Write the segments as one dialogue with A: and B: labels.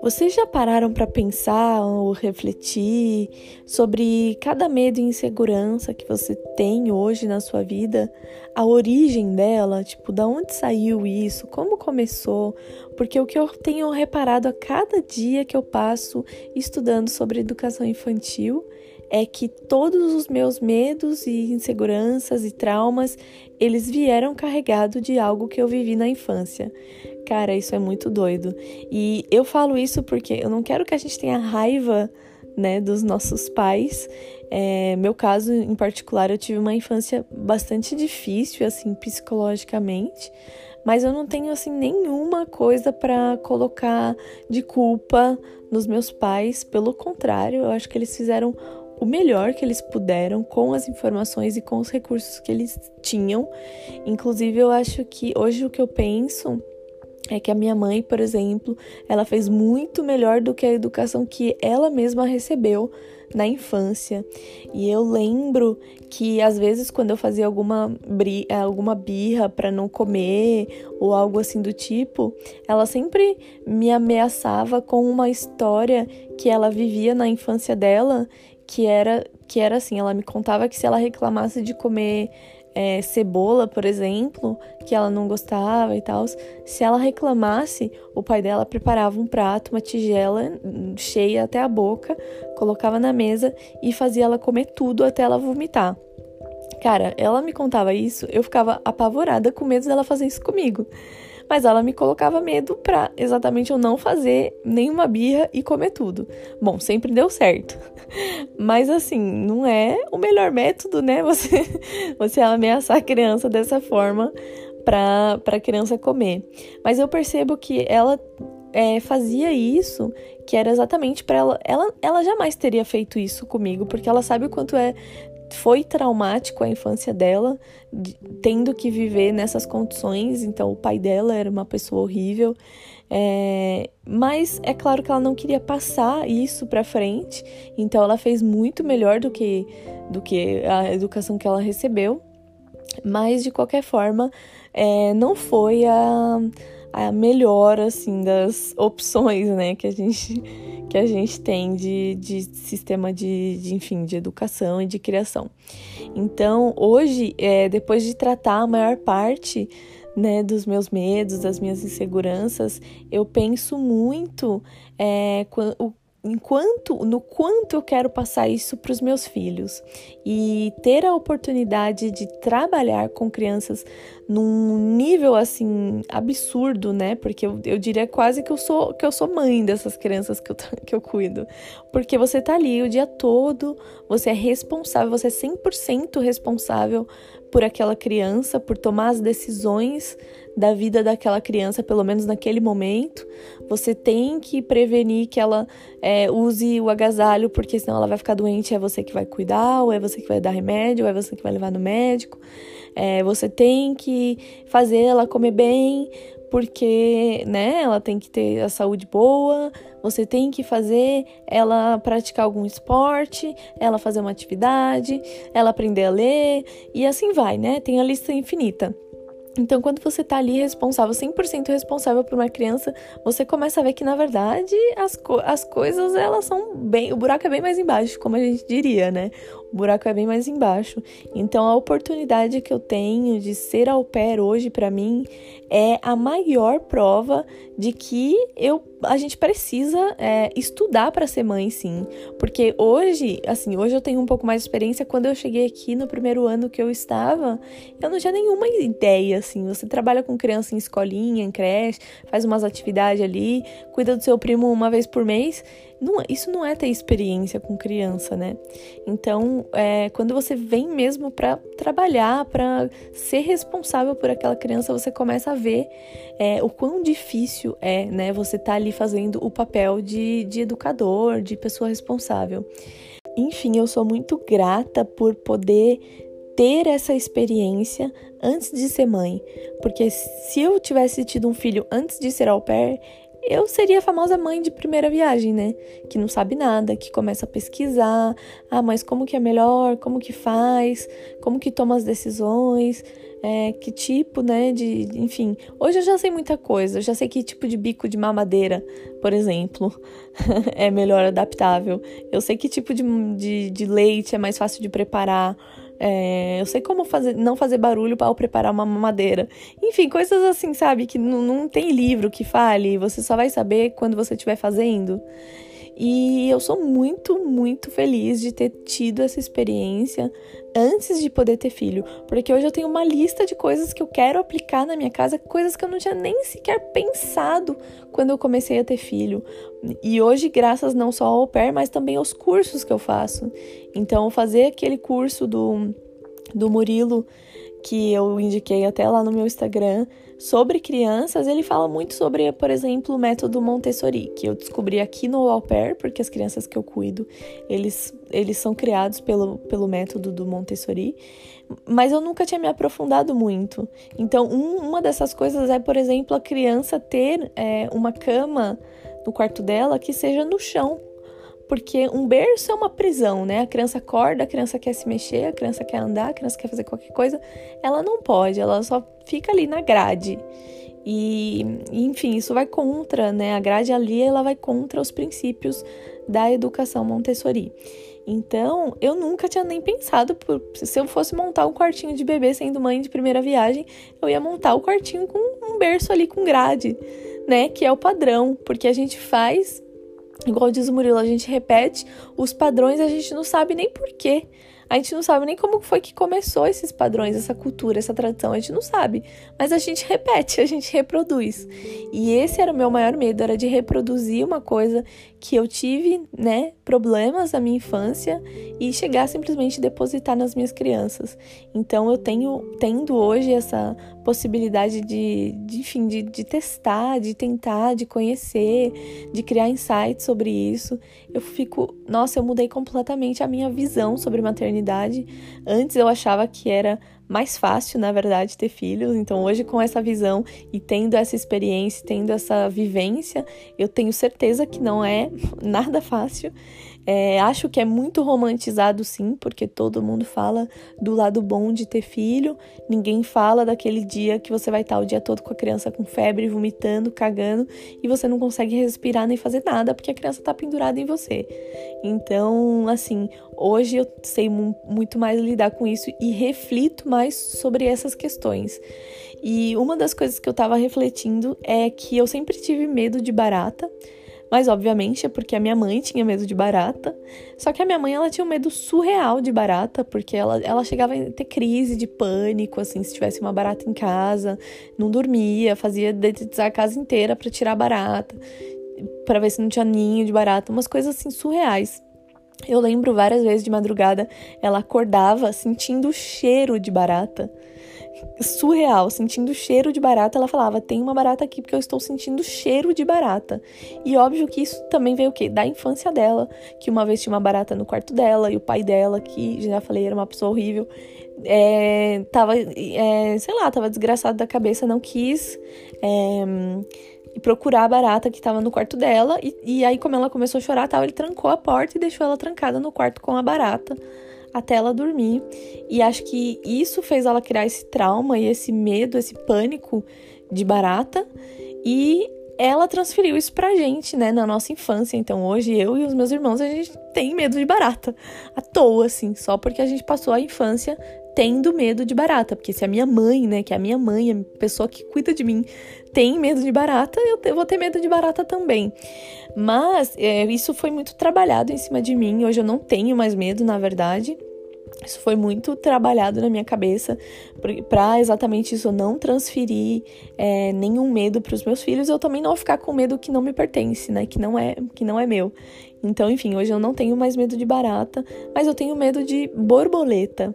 A: Vocês já pararam para pensar ou refletir sobre cada medo e insegurança que você tem hoje na sua vida? A origem dela, tipo, da onde saiu isso? Como começou? Porque o que eu tenho reparado a cada dia que eu passo estudando sobre educação infantil é que todos os meus medos e inseguranças e traumas, eles vieram carregados de algo que eu vivi na infância. Cara, isso é muito doido. E eu falo isso porque eu não quero que a gente tenha raiva, né, dos nossos pais. É, meu caso em particular, eu tive uma infância bastante difícil, assim, psicologicamente. Mas eu não tenho, assim, nenhuma coisa para colocar de culpa nos meus pais. Pelo contrário, eu acho que eles fizeram o melhor que eles puderam com as informações e com os recursos que eles tinham. Inclusive, eu acho que hoje o que eu penso é que a minha mãe, por exemplo, ela fez muito melhor do que a educação que ela mesma recebeu na infância. E eu lembro que às vezes quando eu fazia alguma, alguma birra para não comer ou algo assim do tipo, ela sempre me ameaçava com uma história que ela vivia na infância dela, que era que era assim, ela me contava que se ela reclamasse de comer é, cebola, por exemplo, que ela não gostava e tal, se ela reclamasse, o pai dela preparava um prato, uma tigela cheia até a boca, colocava na mesa e fazia ela comer tudo até ela vomitar. Cara, ela me contava isso, eu ficava apavorada com medo dela fazer isso comigo mas ela me colocava medo pra exatamente eu não fazer nenhuma birra e comer tudo. Bom, sempre deu certo. Mas assim, não é o melhor método, né? Você, você ameaçar a criança dessa forma para a criança comer. Mas eu percebo que ela é, fazia isso, que era exatamente para ela, ela. Ela jamais teria feito isso comigo, porque ela sabe o quanto é foi traumático a infância dela, de, tendo que viver nessas condições. Então, o pai dela era uma pessoa horrível. É, mas é claro que ela não queria passar isso para frente, então ela fez muito melhor do que, do que a educação que ela recebeu. Mas de qualquer forma, é, não foi a, a melhor assim das opções, né, que a gente que a gente tem de, de sistema de, de, enfim, de educação e de criação. Então, hoje, é, depois de tratar a maior parte né, dos meus medos, das minhas inseguranças, eu penso muito é, o enquanto no quanto eu quero passar isso para os meus filhos e ter a oportunidade de trabalhar com crianças num nível assim absurdo, né? Porque eu, eu diria quase que eu sou que eu sou mãe dessas crianças que eu, que eu cuido. Porque você tá ali o dia todo, você é responsável, você é 100% responsável por aquela criança, por tomar as decisões da vida daquela criança, pelo menos naquele momento. Você tem que prevenir que ela é, use o agasalho, porque senão ela vai ficar doente. É você que vai cuidar, ou é você que vai dar remédio, ou é você que vai levar no médico. É, você tem que fazer ela comer bem, porque, né, ela tem que ter a saúde boa, você tem que fazer ela praticar algum esporte, ela fazer uma atividade, ela aprender a ler e assim vai, né? Tem a lista infinita. Então, quando você tá ali responsável, 100% responsável por uma criança, você começa a ver que, na verdade, as, co as coisas, elas são bem... O buraco é bem mais embaixo, como a gente diria, né? O buraco é bem mais embaixo. Então, a oportunidade que eu tenho de ser au pair hoje, para mim, é a maior prova de que eu a gente precisa é, estudar para ser mãe, sim. Porque hoje, assim, hoje eu tenho um pouco mais de experiência. Quando eu cheguei aqui no primeiro ano que eu estava, eu não tinha nenhuma ideia, assim. Você trabalha com criança em escolinha, em creche, faz umas atividades ali, cuida do seu primo uma vez por mês. Não, isso não é ter experiência com criança, né? Então, é, quando você vem mesmo para trabalhar, para ser responsável por aquela criança, você começa a ver é, o quão difícil é, né? Você tá ali fazendo o papel de, de educador, de pessoa responsável. Enfim, eu sou muito grata por poder ter essa experiência antes de ser mãe, porque se eu tivesse tido um filho antes de ser au pair, eu seria a famosa mãe de primeira viagem, né? Que não sabe nada, que começa a pesquisar. Ah, mas como que é melhor? Como que faz? Como que toma as decisões? é, que tipo, né, de, enfim. Hoje eu já sei muita coisa, eu já sei que tipo de bico de mamadeira, por exemplo, é melhor adaptável. Eu sei que tipo de, de, de leite é mais fácil de preparar. É, eu sei como fazer, não fazer barulho para preparar uma mamadeira. Enfim, coisas assim, sabe? Que não, não tem livro que fale, você só vai saber quando você estiver fazendo. E eu sou muito, muito feliz de ter tido essa experiência antes de poder ter filho, porque hoje eu tenho uma lista de coisas que eu quero aplicar na minha casa, coisas que eu não tinha nem sequer pensado quando eu comecei a ter filho. E hoje, graças não só ao pair, mas também aos cursos que eu faço. Então, fazer aquele curso do, do Murilo que eu indiquei até lá no meu Instagram sobre crianças, ele fala muito sobre, por exemplo, o método Montessori, que eu descobri aqui no Au Pair, porque as crianças que eu cuido, eles, eles são criados pelo, pelo método do Montessori, mas eu nunca tinha me aprofundado muito. Então, um, uma dessas coisas é, por exemplo, a criança ter é, uma cama no quarto dela que seja no chão, porque um berço é uma prisão, né? A criança acorda, a criança quer se mexer, a criança quer andar, a criança quer fazer qualquer coisa, ela não pode, ela só fica ali na grade. E, enfim, isso vai contra, né? A grade ali, ela vai contra os princípios da educação Montessori. Então, eu nunca tinha nem pensado, por, se eu fosse montar um quartinho de bebê sendo mãe de primeira viagem, eu ia montar o quartinho com um berço ali com grade, né? Que é o padrão, porque a gente faz Igual diz o Murilo, a gente repete os padrões, a gente não sabe nem por quê. A gente não sabe nem como foi que começou esses padrões, essa cultura, essa tradição, a gente não sabe. Mas a gente repete, a gente reproduz. E esse era o meu maior medo, era de reproduzir uma coisa que eu tive, né, problemas na minha infância e chegar simplesmente depositar nas minhas crianças. Então eu tenho tendo hoje essa possibilidade de, de enfim, de, de testar, de tentar, de conhecer, de criar insights sobre isso. Eu fico, nossa, eu mudei completamente a minha visão sobre maternidade. Antes eu achava que era mais fácil, na verdade, ter filhos. Então, hoje, com essa visão e tendo essa experiência, tendo essa vivência, eu tenho certeza que não é nada fácil. É, acho que é muito romantizado, sim, porque todo mundo fala do lado bom de ter filho. Ninguém fala daquele dia que você vai estar o dia todo com a criança com febre, vomitando, cagando e você não consegue respirar nem fazer nada porque a criança está pendurada em você. Então, assim, hoje eu sei muito mais lidar com isso e reflito mais sobre essas questões. E uma das coisas que eu estava refletindo é que eu sempre tive medo de barata. Mas obviamente é porque a minha mãe tinha medo de barata. Só que a minha mãe ela tinha um medo surreal de barata, porque ela, ela chegava a ter crise de pânico, assim, se tivesse uma barata em casa, não dormia, fazia dedetizar a casa inteira para tirar a barata, para ver se não tinha ninho de barata, umas coisas assim surreais. Eu lembro várias vezes de madrugada, ela acordava sentindo o cheiro de barata surreal, sentindo cheiro de barata, ela falava: "Tem uma barata aqui porque eu estou sentindo cheiro de barata". E óbvio que isso também veio o quê? Da infância dela, que uma vez tinha uma barata no quarto dela e o pai dela, que já falei era uma pessoa horrível, é, tava, é, sei lá, tava desgraçado da cabeça, não quis é, procurar a barata que tava no quarto dela. E, e aí, como ela começou a chorar, tal, ele trancou a porta e deixou ela trancada no quarto com a barata até ela dormir. E acho que isso fez ela criar esse trauma e esse medo, esse pânico de barata. E ela transferiu isso pra gente, né, na nossa infância. Então hoje eu e os meus irmãos a gente tem medo de barata. À toa, assim, só porque a gente passou a infância tendo medo de barata. Porque se a minha mãe, né, que é a minha mãe, a pessoa que cuida de mim, tem medo de barata, eu vou ter medo de barata também. Mas é, isso foi muito trabalhado em cima de mim. Hoje eu não tenho mais medo, na verdade. Isso foi muito trabalhado na minha cabeça para exatamente isso, não transferir é, nenhum medo para os meus filhos. Eu também não ficar com medo que não me pertence, né? Que não é, que não é meu. Então, enfim, hoje eu não tenho mais medo de barata, mas eu tenho medo de borboleta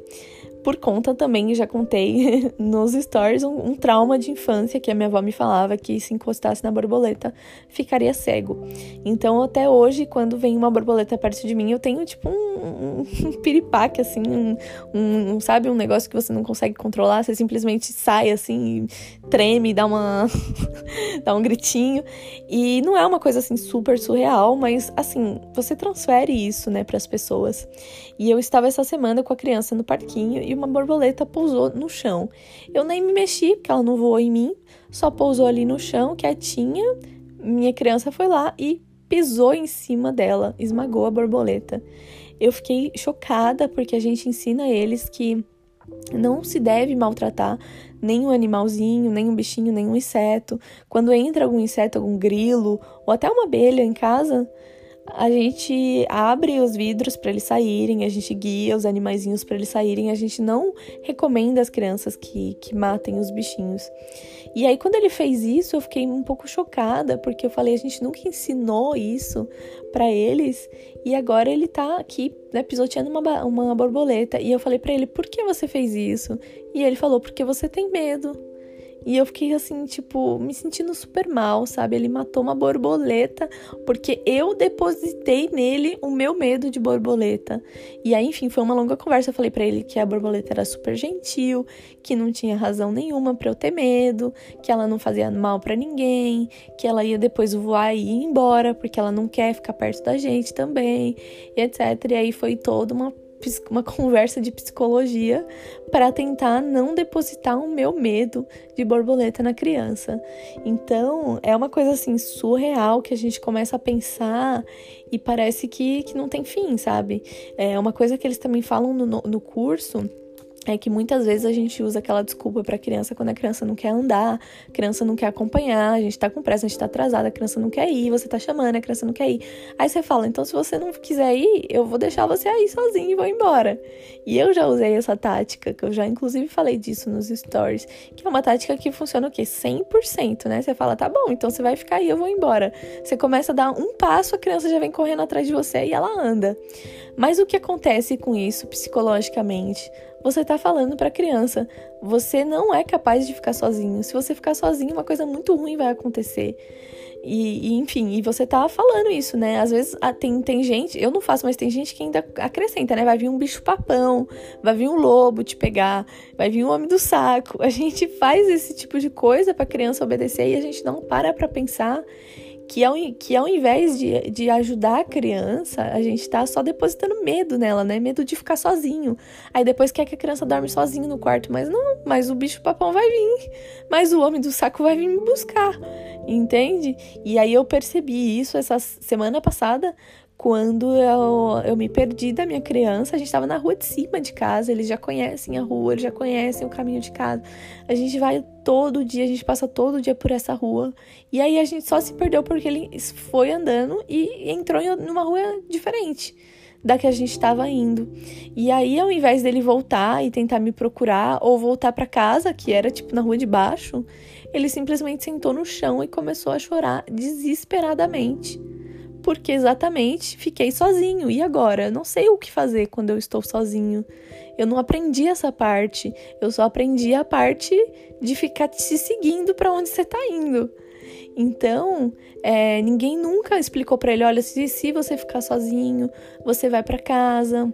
A: por conta também, já contei nos stories, um, um, trauma de infância que a minha avó me falava que se encostasse na borboleta ficaria cego. Então, até hoje, quando vem uma borboleta perto de mim, eu tenho tipo um, um, piripaque, assim, um, um, sabe, um negócio que você não consegue controlar, você simplesmente sai assim, treme, dá uma. dá um gritinho. E não é uma coisa assim super surreal, mas assim, você transfere isso, né, para as pessoas. E eu estava essa semana com a criança no parquinho e uma borboleta pousou no chão. Eu nem me mexi, porque ela não voou em mim, só pousou ali no chão, quietinha. Minha criança foi lá e pisou em cima dela, esmagou a borboleta. Eu fiquei chocada porque a gente ensina eles que não se deve maltratar nenhum animalzinho, nenhum bichinho, nenhum inseto. Quando entra algum inseto, algum grilo ou até uma abelha em casa, a gente abre os vidros para eles saírem, a gente guia os animaizinhos para eles saírem, a gente não recomenda às crianças que, que matem os bichinhos. E aí, quando ele fez isso, eu fiquei um pouco chocada, porque eu falei, a gente nunca ensinou isso para eles, e agora ele tá aqui, né, pisoteando uma, uma borboleta. E eu falei para ele, por que você fez isso? E ele falou, porque você tem medo. E eu fiquei assim, tipo, me sentindo super mal, sabe? Ele matou uma borboleta porque eu depositei nele o meu medo de borboleta. E aí, enfim, foi uma longa conversa. Eu falei para ele que a borboleta era super gentil, que não tinha razão nenhuma para eu ter medo, que ela não fazia mal para ninguém, que ela ia depois voar e ir embora porque ela não quer ficar perto da gente também, e etc. E aí foi toda uma uma conversa de psicologia para tentar não depositar o meu medo de borboleta na criança. Então, é uma coisa assim surreal que a gente começa a pensar e parece que, que não tem fim, sabe? É uma coisa que eles também falam no, no curso é que muitas vezes a gente usa aquela desculpa para a criança quando a criança não quer andar, a criança não quer acompanhar, a gente tá com pressa, a gente tá atrasada, a criança não quer ir, você tá chamando, a criança não quer ir. Aí você fala, então se você não quiser ir, eu vou deixar você aí sozinho e vou embora. E eu já usei essa tática, que eu já inclusive falei disso nos stories, que é uma tática que funciona o quê? 100%, né? Você fala, tá bom, então você vai ficar aí, eu vou embora. Você começa a dar um passo, a criança já vem correndo atrás de você e ela anda. Mas o que acontece com isso psicologicamente? Você está falando para a criança, você não é capaz de ficar sozinho. Se você ficar sozinho, uma coisa muito ruim vai acontecer. E, e, enfim, e você tá falando isso, né? Às vezes ah, tem, tem gente, eu não faço, mas tem gente que ainda acrescenta, né? Vai vir um bicho papão, vai vir um lobo te pegar, vai vir um homem do saco. A gente faz esse tipo de coisa pra criança obedecer e a gente não para pra pensar que ao, que ao invés de, de ajudar a criança, a gente tá só depositando medo nela, né? Medo de ficar sozinho. Aí depois quer que a criança dorme sozinho no quarto, mas não, mas o bicho papão vai vir, mas o homem do saco vai vir me buscar, entende? E aí eu percebi isso essa semana passada quando eu, eu me perdi da minha criança, a gente estava na rua de cima de casa, eles já conhecem a rua, eles já conhecem o caminho de casa. A gente vai todo dia, a gente passa todo dia por essa rua. E aí a gente só se perdeu porque ele foi andando e entrou em uma rua diferente da que a gente estava indo. E aí, ao invés dele voltar e tentar me procurar ou voltar para casa, que era tipo na rua de baixo, ele simplesmente sentou no chão e começou a chorar desesperadamente porque exatamente fiquei sozinho. E agora? Não sei o que fazer quando eu estou sozinho. Eu não aprendi essa parte. Eu só aprendi a parte de ficar te seguindo para onde você está indo. Então, é, ninguém nunca explicou para ele: olha, se, se você ficar sozinho, você vai para casa,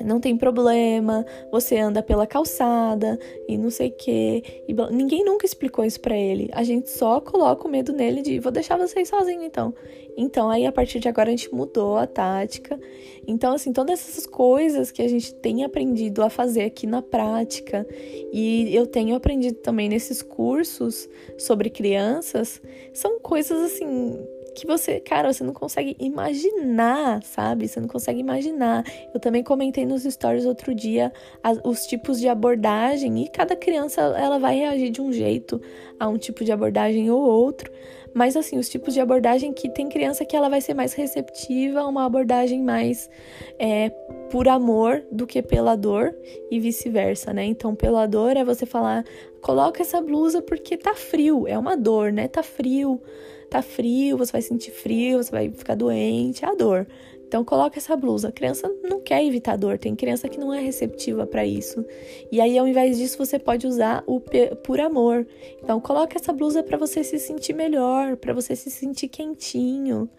A: não tem problema, você anda pela calçada e não sei o que. Ninguém nunca explicou isso para ele. A gente só coloca o medo nele de vou deixar vocês sozinho então. Então aí a partir de agora a gente mudou a tática. Então assim, todas essas coisas que a gente tem aprendido a fazer aqui na prática e eu tenho aprendido também nesses cursos sobre crianças, são coisas assim que você, cara, você não consegue imaginar, sabe? Você não consegue imaginar. Eu também comentei nos stories outro dia as, os tipos de abordagem e cada criança ela vai reagir de um jeito a um tipo de abordagem ou outro. Mas assim, os tipos de abordagem que tem criança que ela vai ser mais receptiva a uma abordagem mais é, por amor do que pela dor e vice-versa, né? Então, pela dor é você falar, coloca essa blusa porque tá frio, é uma dor, né? Tá frio tá frio, você vai sentir frio, você vai ficar doente, é a dor. Então coloca essa blusa. A criança não quer evitar dor, tem criança que não é receptiva para isso. E aí ao invés disso você pode usar o por amor. Então coloca essa blusa para você se sentir melhor, para você se sentir quentinho.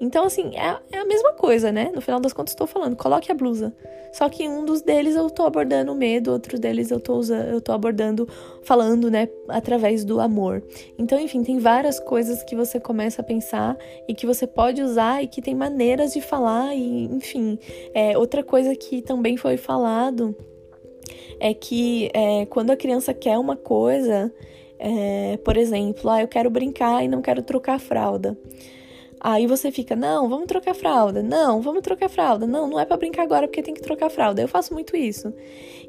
A: Então, assim, é, é a mesma coisa, né? No final das contas, estou falando, coloque a blusa. Só que um dos deles eu tô abordando o medo, outro deles eu tô, usando, eu tô abordando, falando, né, através do amor. Então, enfim, tem várias coisas que você começa a pensar e que você pode usar e que tem maneiras de falar, e, enfim. É, outra coisa que também foi falado é que é, quando a criança quer uma coisa, é, por exemplo, ah, eu quero brincar e não quero trocar a fralda. Aí você fica, não, vamos trocar fralda. Não, vamos trocar fralda. Não, não é para brincar agora porque tem que trocar fralda. Eu faço muito isso.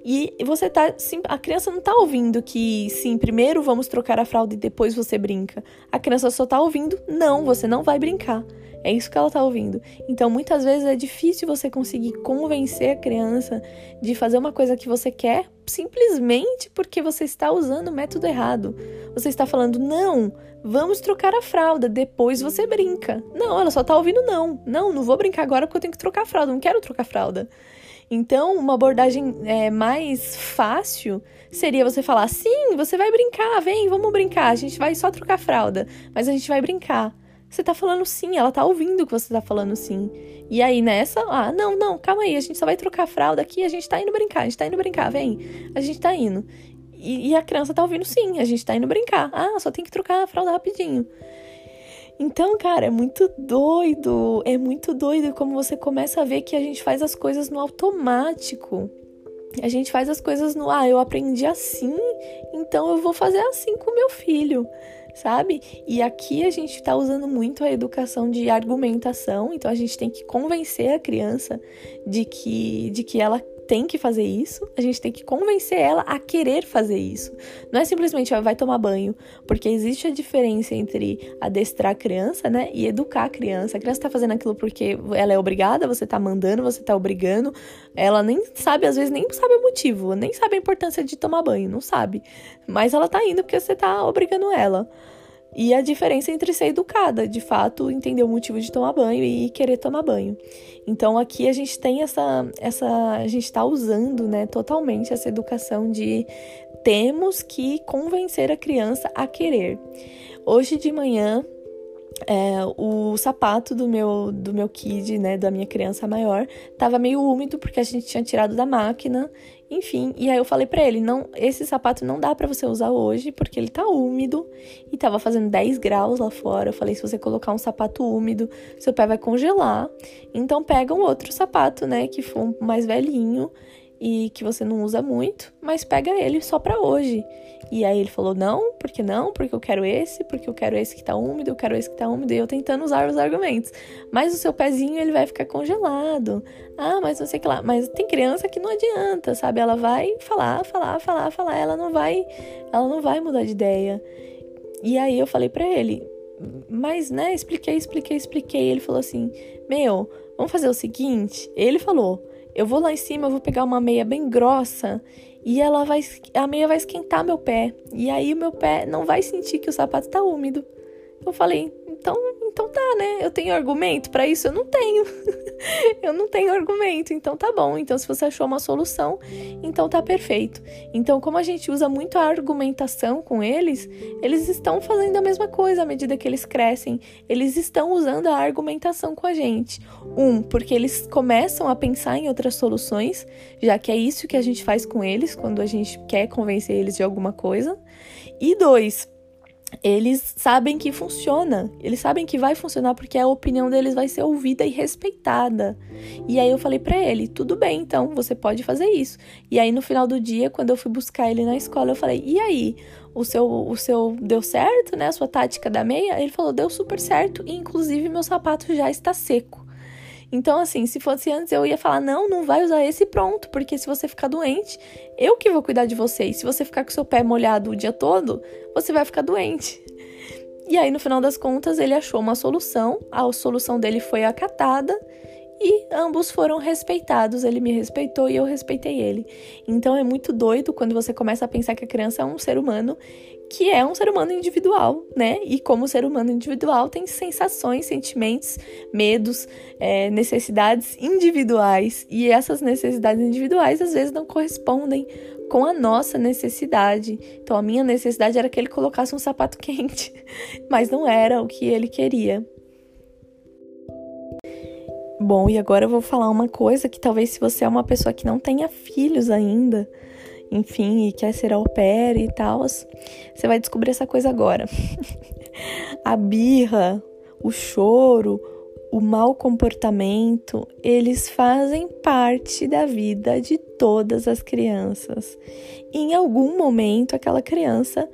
A: E você tá, sim, a criança não tá ouvindo que sim, primeiro vamos trocar a fralda e depois você brinca. A criança só tá ouvindo, não, você não vai brincar. É isso que ela tá ouvindo. Então, muitas vezes é difícil você conseguir convencer a criança de fazer uma coisa que você quer simplesmente porque você está usando o método errado. Você está falando, não, vamos trocar a fralda, depois você brinca. Não, ela só tá ouvindo não. Não, não vou brincar agora porque eu tenho que trocar a fralda, não quero trocar a fralda. Então, uma abordagem é, mais fácil seria você falar: sim, você vai brincar, vem, vamos brincar, a gente vai só trocar a fralda, mas a gente vai brincar. Você tá falando sim, ela tá ouvindo que você tá falando sim. E aí nessa, ah, não, não, calma aí, a gente só vai trocar a fralda aqui, a gente tá indo brincar, a gente tá indo brincar, vem, a gente tá indo. E, e a criança tá ouvindo sim, a gente tá indo brincar. Ah, só tem que trocar a fralda rapidinho. Então, cara, é muito doido, é muito doido como você começa a ver que a gente faz as coisas no automático. A gente faz as coisas no, ah, eu aprendi assim, então eu vou fazer assim com meu filho sabe? E aqui a gente está usando muito a educação de argumentação, então a gente tem que convencer a criança de que, de que ela tem que fazer isso, a gente tem que convencer ela a querer fazer isso. Não é simplesmente, ó, vai tomar banho, porque existe a diferença entre adestrar a criança, né, e educar a criança. A criança tá fazendo aquilo porque ela é obrigada, você tá mandando, você tá obrigando. Ela nem sabe, às vezes nem sabe o motivo, nem sabe a importância de tomar banho, não sabe. Mas ela tá indo porque você tá obrigando ela. E a diferença entre ser educada, de fato, entender o motivo de tomar banho e querer tomar banho. Então aqui a gente tem essa essa a gente está usando, né, totalmente essa educação de temos que convencer a criança a querer. Hoje de manhã é, o sapato do meu do meu kid, né, da minha criança maior, tava meio úmido porque a gente tinha tirado da máquina enfim, e aí eu falei para ele, não, esse sapato não dá para você usar hoje porque ele tá úmido e tava fazendo 10 graus lá fora. Eu falei, se você colocar um sapato úmido, seu pé vai congelar. Então pega um outro sapato, né, que for mais velhinho e que você não usa muito, mas pega ele só para hoje. E aí ele falou: "Não, porque não? Porque eu quero esse, porque eu quero esse que tá úmido, eu quero esse que tá úmido". E eu tentando usar os argumentos. Mas o seu pezinho ele vai ficar congelado. Ah, mas não sei que lá. Mas tem criança que não adianta, sabe? Ela vai falar, falar, falar, falar, ela não vai, ela não vai mudar de ideia. E aí eu falei para ele: "Mas, né, expliquei, expliquei, expliquei". Ele falou assim: "Meu, vamos fazer o seguinte". Ele falou: eu vou lá em cima, eu vou pegar uma meia bem grossa e ela vai a meia vai esquentar meu pé. E aí o meu pé não vai sentir que o sapato está úmido. Eu falei: "Então, então tá, né? Eu tenho argumento para isso? Eu não tenho. eu não tenho argumento. Então tá bom. Então se você achou uma solução, então tá perfeito. Então, como a gente usa muito a argumentação com eles, eles estão fazendo a mesma coisa à medida que eles crescem. Eles estão usando a argumentação com a gente. Um, porque eles começam a pensar em outras soluções, já que é isso que a gente faz com eles quando a gente quer convencer eles de alguma coisa. E dois, eles sabem que funciona, eles sabem que vai funcionar porque a opinião deles vai ser ouvida e respeitada. E aí eu falei para ele, tudo bem, então você pode fazer isso. E aí no final do dia, quando eu fui buscar ele na escola, eu falei, e aí, o seu, o seu deu certo, né? A sua tática da meia? Ele falou, deu super certo, e inclusive meu sapato já está seco. Então, assim, se fosse antes, eu ia falar: não, não vai usar esse pronto, porque se você ficar doente, eu que vou cuidar de você. E se você ficar com seu pé molhado o dia todo, você vai ficar doente. E aí, no final das contas, ele achou uma solução, a solução dele foi acatada e ambos foram respeitados. Ele me respeitou e eu respeitei ele. Então é muito doido quando você começa a pensar que a criança é um ser humano que é um ser humano individual, né? E como ser humano individual tem sensações, sentimentos, medos, é, necessidades individuais. E essas necessidades individuais às vezes não correspondem com a nossa necessidade. Então a minha necessidade era que ele colocasse um sapato quente, mas não era o que ele queria. Bom, e agora eu vou falar uma coisa que talvez se você é uma pessoa que não tenha filhos ainda, enfim, e quer ser au pair e tal, você vai descobrir essa coisa agora. a birra, o choro, o mau comportamento, eles fazem parte da vida de todas as crianças. E em algum momento, aquela criança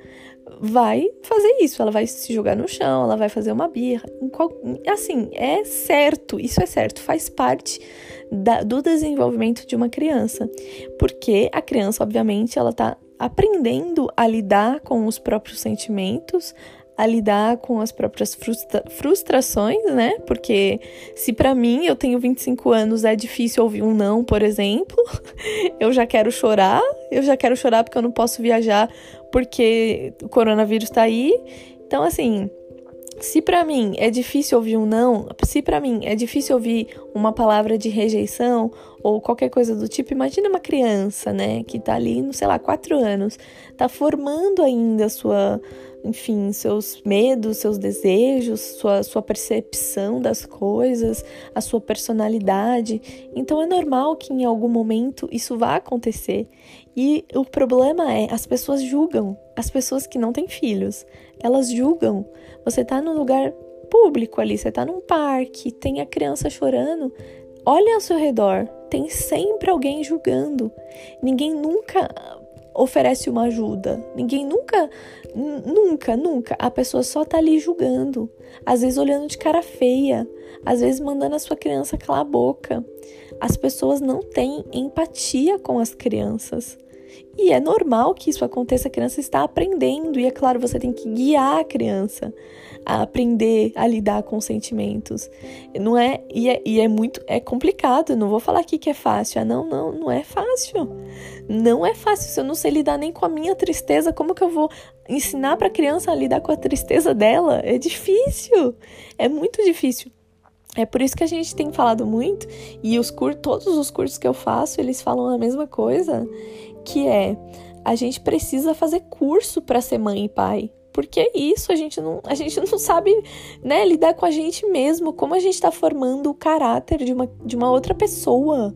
A: vai fazer isso, ela vai se jogar no chão, ela vai fazer uma birra. Assim, é certo, isso é certo, faz parte da, do desenvolvimento de uma criança. Porque a criança, obviamente, ela tá aprendendo a lidar com os próprios sentimentos, a lidar com as próprias frustra frustrações, né? Porque se para mim eu tenho 25 anos é difícil ouvir um não, por exemplo, eu já quero chorar, eu já quero chorar porque eu não posso viajar porque o coronavírus tá aí. Então assim, se para mim é difícil ouvir um não, se para mim é difícil ouvir uma palavra de rejeição ou qualquer coisa do tipo, imagina uma criança, né, que tá ali, no, sei lá, quatro anos, tá formando ainda sua enfim, seus medos, seus desejos, sua, sua percepção das coisas, a sua personalidade. Então é normal que em algum momento isso vá acontecer. E o problema é, as pessoas julgam, as pessoas que não têm filhos, elas julgam. Você tá num lugar público ali, você tá num parque, tem a criança chorando, olha ao seu redor, tem sempre alguém julgando. Ninguém nunca oferece uma ajuda. Ninguém nunca, nunca, nunca. A pessoa só tá ali julgando. Às vezes olhando de cara feia. Às vezes mandando a sua criança calar a boca. As pessoas não têm empatia com as crianças. E é normal que isso aconteça, a criança está aprendendo, e é claro, você tem que guiar a criança a aprender a lidar com sentimentos. Não é e, é, e é muito é complicado, não vou falar aqui que é fácil. Ah, não, não, não é fácil. Não é fácil. Se eu não sei lidar nem com a minha tristeza, como que eu vou ensinar para a criança a lidar com a tristeza dela? É difícil. É muito difícil. É por isso que a gente tem falado muito e os cursos, todos os cursos que eu faço, eles falam a mesma coisa, que é a gente precisa fazer curso para ser mãe e pai. Porque isso a gente não, a gente não sabe, né, lidar com a gente mesmo, como a gente está formando o caráter de uma, de uma outra pessoa,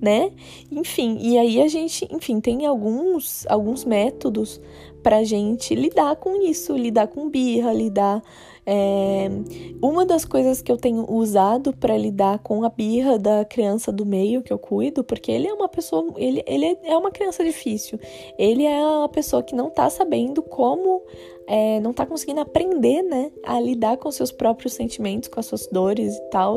A: né? Enfim, e aí a gente, enfim, tem alguns, alguns métodos pra gente lidar com isso, lidar com birra, lidar é, uma das coisas que eu tenho usado para lidar com a birra da criança do meio que eu cuido, porque ele é uma pessoa, ele, ele é uma criança difícil. Ele é uma pessoa que não tá sabendo como é, não tá conseguindo aprender, né, a lidar com seus próprios sentimentos, com as suas dores e tal.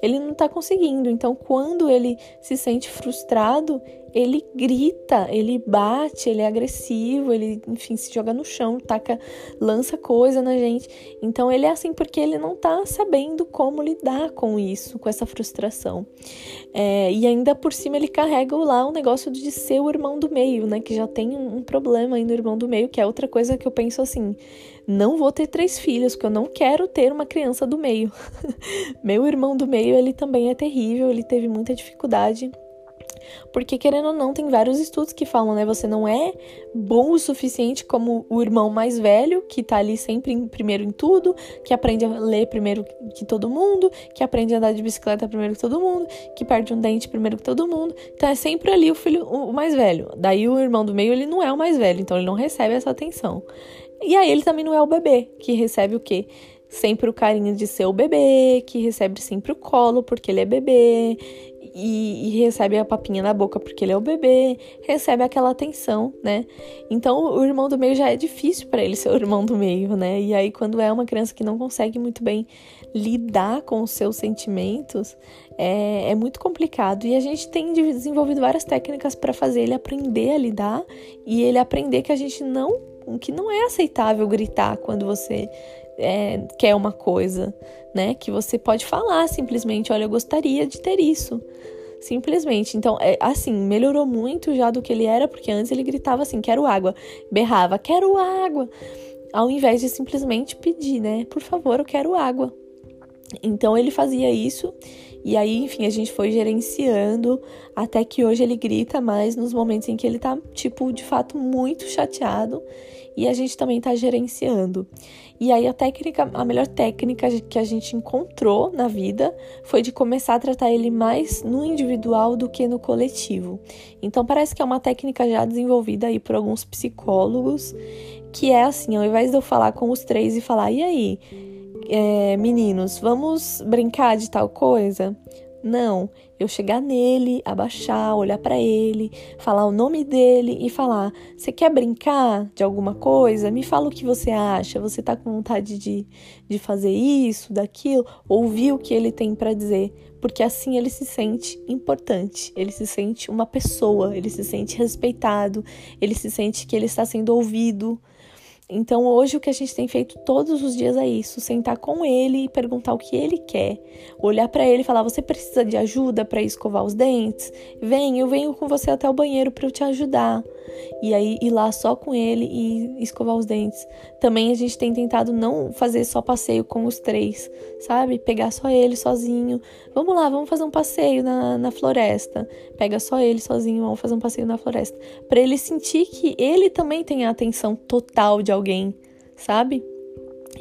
A: Ele não tá conseguindo. Então, quando ele se sente frustrado, ele grita, ele bate, ele é agressivo, ele, enfim, se joga no chão, taca, lança coisa na gente. Então ele é assim porque ele não tá sabendo como lidar com isso, com essa frustração. É, e ainda por cima ele carrega lá o negócio de ser o irmão do meio, né? Que já tem um, um problema aí no irmão do meio, que é outra coisa que eu penso assim: não vou ter três filhos, porque eu não quero ter uma criança do meio. Meu irmão do meio, ele também é terrível, ele teve muita dificuldade porque, querendo ou não, tem vários estudos que falam, né? Você não é bom o suficiente como o irmão mais velho, que tá ali sempre em, primeiro em tudo, que aprende a ler primeiro que todo mundo, que aprende a andar de bicicleta primeiro que todo mundo, que perde um dente primeiro que todo mundo. Então é sempre ali o filho, o mais velho. Daí o irmão do meio, ele não é o mais velho, então ele não recebe essa atenção. E aí ele também não é o bebê, que recebe o quê? sempre o carinho de ser o bebê, que recebe sempre o colo porque ele é bebê, e, e, recebe a papinha na boca porque ele é o bebê, recebe aquela atenção, né? Então o irmão do meio já é difícil para ele ser o irmão do meio, né? E aí quando é uma criança que não consegue muito bem lidar com os seus sentimentos, é, é muito complicado. E a gente tem desenvolvido várias técnicas para fazer ele aprender a lidar e ele aprender que a gente não, que não é aceitável gritar quando você é, quer uma coisa, né? Que você pode falar simplesmente, olha, eu gostaria de ter isso. Simplesmente. Então, é, assim, melhorou muito já do que ele era, porque antes ele gritava assim, quero água. Berrava, quero água. Ao invés de simplesmente pedir, né? Por favor, eu quero água. Então ele fazia isso E aí, enfim, a gente foi gerenciando até que hoje ele grita mais nos momentos em que ele tá, tipo, de fato muito chateado e a gente também tá gerenciando. E aí a técnica, a melhor técnica que a gente encontrou na vida foi de começar a tratar ele mais no individual do que no coletivo. Então parece que é uma técnica já desenvolvida aí por alguns psicólogos, que é assim, ao invés de eu falar com os três e falar, e aí, é, meninos, vamos brincar de tal coisa? Não, eu chegar nele, abaixar, olhar para ele, falar o nome dele e falar: Você quer brincar de alguma coisa? Me fala o que você acha. Você tá com vontade de, de fazer isso, daquilo? Ouvir o que ele tem para dizer. Porque assim ele se sente importante, ele se sente uma pessoa, ele se sente respeitado, ele se sente que ele está sendo ouvido. Então, hoje o que a gente tem feito todos os dias é isso: sentar com ele e perguntar o que ele quer. Olhar para ele e falar: Você precisa de ajuda para escovar os dentes? Vem, eu venho com você até o banheiro para eu te ajudar. E aí ir lá só com ele e escovar os dentes. Também a gente tem tentado não fazer só passeio com os três, sabe? Pegar só ele sozinho. Vamos lá, vamos fazer um passeio na, na floresta. Pega só ele sozinho, vamos fazer um passeio na floresta. Para ele sentir que ele também tem a atenção total de alguém sabe?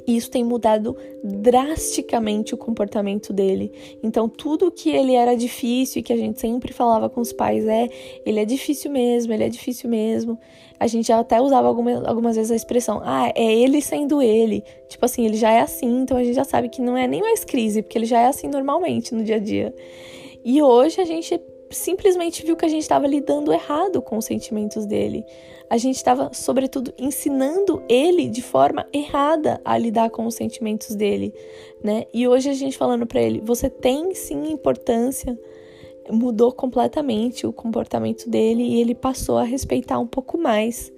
A: E isso tem mudado drasticamente o comportamento dele. Então, tudo que ele era difícil e que a gente sempre falava com os pais é: ele é difícil mesmo, ele é difícil mesmo. A gente até usava algumas, algumas vezes a expressão: ah, é ele sendo ele. Tipo assim, ele já é assim, então a gente já sabe que não é nem mais crise, porque ele já é assim normalmente no dia a dia. E hoje a gente simplesmente viu que a gente estava lidando errado com os sentimentos dele. A gente estava, sobretudo, ensinando ele de forma errada a lidar com os sentimentos dele, né? E hoje a gente falando para ele, você tem sim importância, mudou completamente o comportamento dele e ele passou a respeitar um pouco mais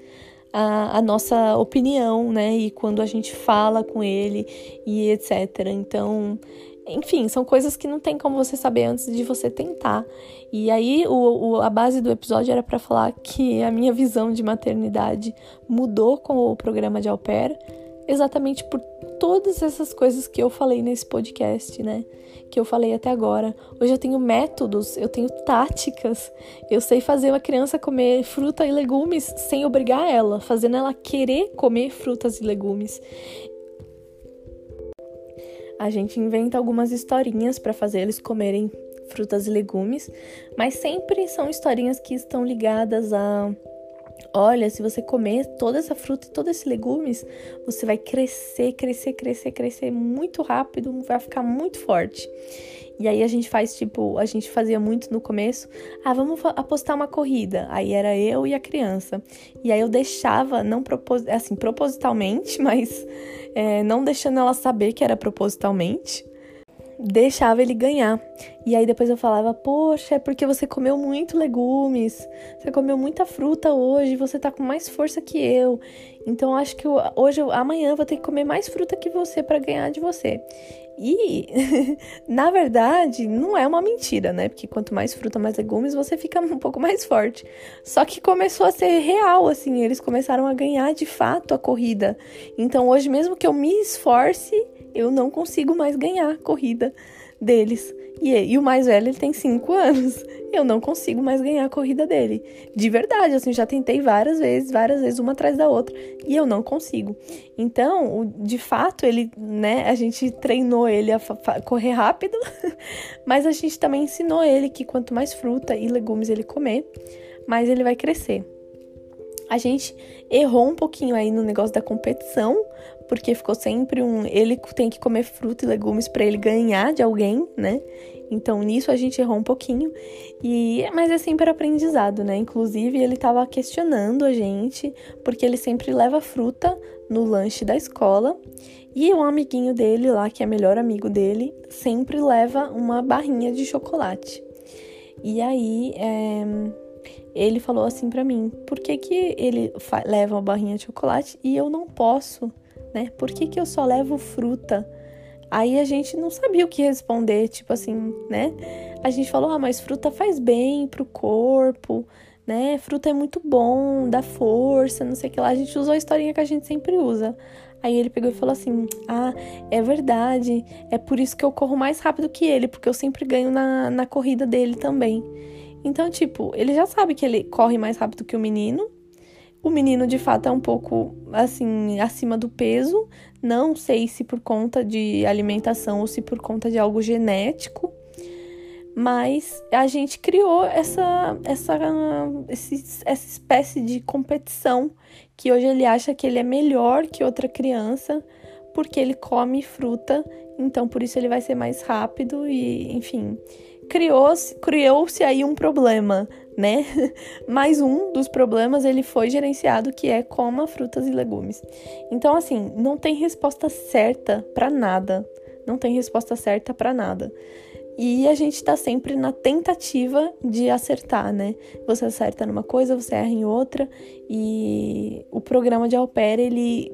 A: a, a, nossa opinião, né? E quando a gente fala com ele e etc. Então, enfim, são coisas que não tem como você saber antes de você tentar. E aí, o, o a base do episódio era para falar que a minha visão de maternidade mudou com o programa de au pair, exatamente por todas essas coisas que eu falei nesse podcast, né? Que eu falei até agora. Hoje eu tenho métodos, eu tenho táticas, eu sei fazer uma criança comer fruta e legumes sem obrigar ela, fazendo ela querer comer frutas e legumes a gente inventa algumas historinhas para fazer eles comerem frutas e legumes, mas sempre são historinhas que estão ligadas a Olha, se você comer toda essa fruta e todos esses legumes, você vai crescer, crescer, crescer, crescer muito rápido, vai ficar muito forte. E aí a gente faz tipo, a gente fazia muito no começo, ah, vamos apostar uma corrida. Aí era eu e a criança. E aí eu deixava, não propos assim, propositalmente, mas é, não deixando ela saber que era propositalmente, deixava ele ganhar. E aí depois eu falava, poxa, é porque você comeu muito legumes, você comeu muita fruta hoje, você tá com mais força que eu. Então acho que hoje, amanhã eu vou ter que comer mais fruta que você para ganhar de você. E, na verdade, não é uma mentira, né? Porque quanto mais fruta, mais legumes, você fica um pouco mais forte. Só que começou a ser real, assim, eles começaram a ganhar de fato a corrida. Então, hoje, mesmo que eu me esforce, eu não consigo mais ganhar a corrida deles. E, e o mais velho, ele tem 5 anos. Eu não consigo mais ganhar a corrida dele. De verdade, assim, já tentei várias vezes, várias vezes, uma atrás da outra, e eu não consigo. Então, de fato, ele, né, a gente treinou ele a correr rápido, mas a gente também ensinou ele que quanto mais fruta e legumes ele comer, mais ele vai crescer. A gente errou um pouquinho aí no negócio da competição, porque ficou sempre um. Ele tem que comer fruta e legumes para ele ganhar de alguém, né? Então nisso a gente errou um pouquinho. E mas é sempre aprendizado, né? Inclusive ele estava questionando a gente, porque ele sempre leva fruta no lanche da escola. E um amiguinho dele lá, que é melhor amigo dele, sempre leva uma barrinha de chocolate. E aí, é, ele falou assim para mim: por que, que ele leva uma barrinha de chocolate e eu não posso? Né? Por que, que eu só levo fruta? Aí a gente não sabia o que responder, tipo assim, né? A gente falou, ah, mas fruta faz bem pro corpo, né? Fruta é muito bom, dá força, não sei o que lá. A gente usou a historinha que a gente sempre usa. Aí ele pegou e falou assim: Ah, é verdade, é por isso que eu corro mais rápido que ele, porque eu sempre ganho na, na corrida dele também. Então, tipo, ele já sabe que ele corre mais rápido que o menino. O menino, de fato, é um pouco, assim, acima do peso. Não sei se por conta de alimentação ou se por conta de algo genético. Mas a gente criou essa, essa, essa espécie de competição que hoje ele acha que ele é melhor que outra criança porque ele come fruta, então por isso ele vai ser mais rápido e, enfim, criou-se criou-se aí um problema, né? Mais um dos problemas ele foi gerenciado que é coma frutas e legumes. Então assim, não tem resposta certa para nada. Não tem resposta certa para nada. E a gente está sempre na tentativa de acertar, né? Você acerta numa coisa, você erra em outra. E o programa de Alper, ele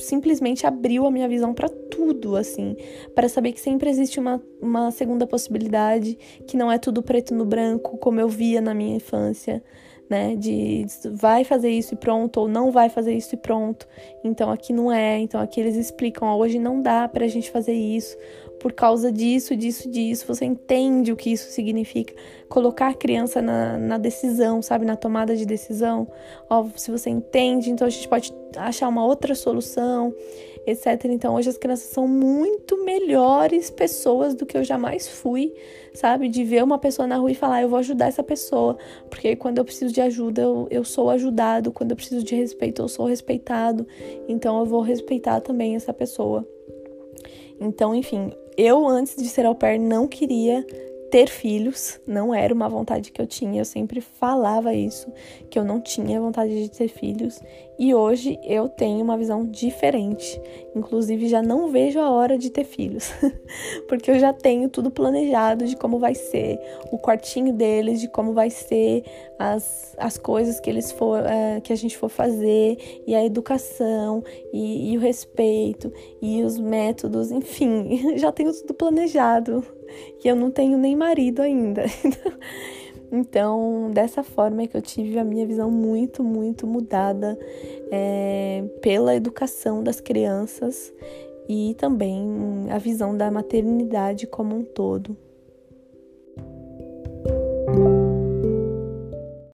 A: simplesmente abriu a minha visão para tudo, assim, para saber que sempre existe uma, uma segunda possibilidade, que não é tudo preto no branco, como eu via na minha infância, né? De vai fazer isso e pronto, ou não vai fazer isso e pronto. Então aqui não é, então aqui eles explicam, hoje não dá pra gente fazer isso, por causa disso, disso, disso. Você entende o que isso significa. Colocar a criança na, na decisão, sabe? Na tomada de decisão. Ó, se você entende, então a gente pode achar uma outra solução, etc. Então hoje as crianças são muito melhores pessoas do que eu jamais fui, sabe? De ver uma pessoa na rua e falar, eu vou ajudar essa pessoa. Porque quando eu preciso de ajuda, eu, eu sou ajudado. Quando eu preciso de respeito, eu sou respeitado. Então eu vou respeitar também essa pessoa. Então, enfim, eu antes de ser au pair não queria ter filhos, não era uma vontade que eu tinha, eu sempre falava isso, que eu não tinha vontade de ter filhos, e hoje eu tenho uma visão diferente. Inclusive já não vejo a hora de ter filhos, porque eu já tenho tudo planejado de como vai ser o quartinho deles, de como vai ser as, as coisas que eles for é, que a gente for fazer, e a educação, e, e o respeito, e os métodos, enfim, já tenho tudo planejado. E eu não tenho nem marido ainda. Então, dessa forma é que eu tive a minha visão muito, muito mudada é, pela educação das crianças e também a visão da maternidade como um todo.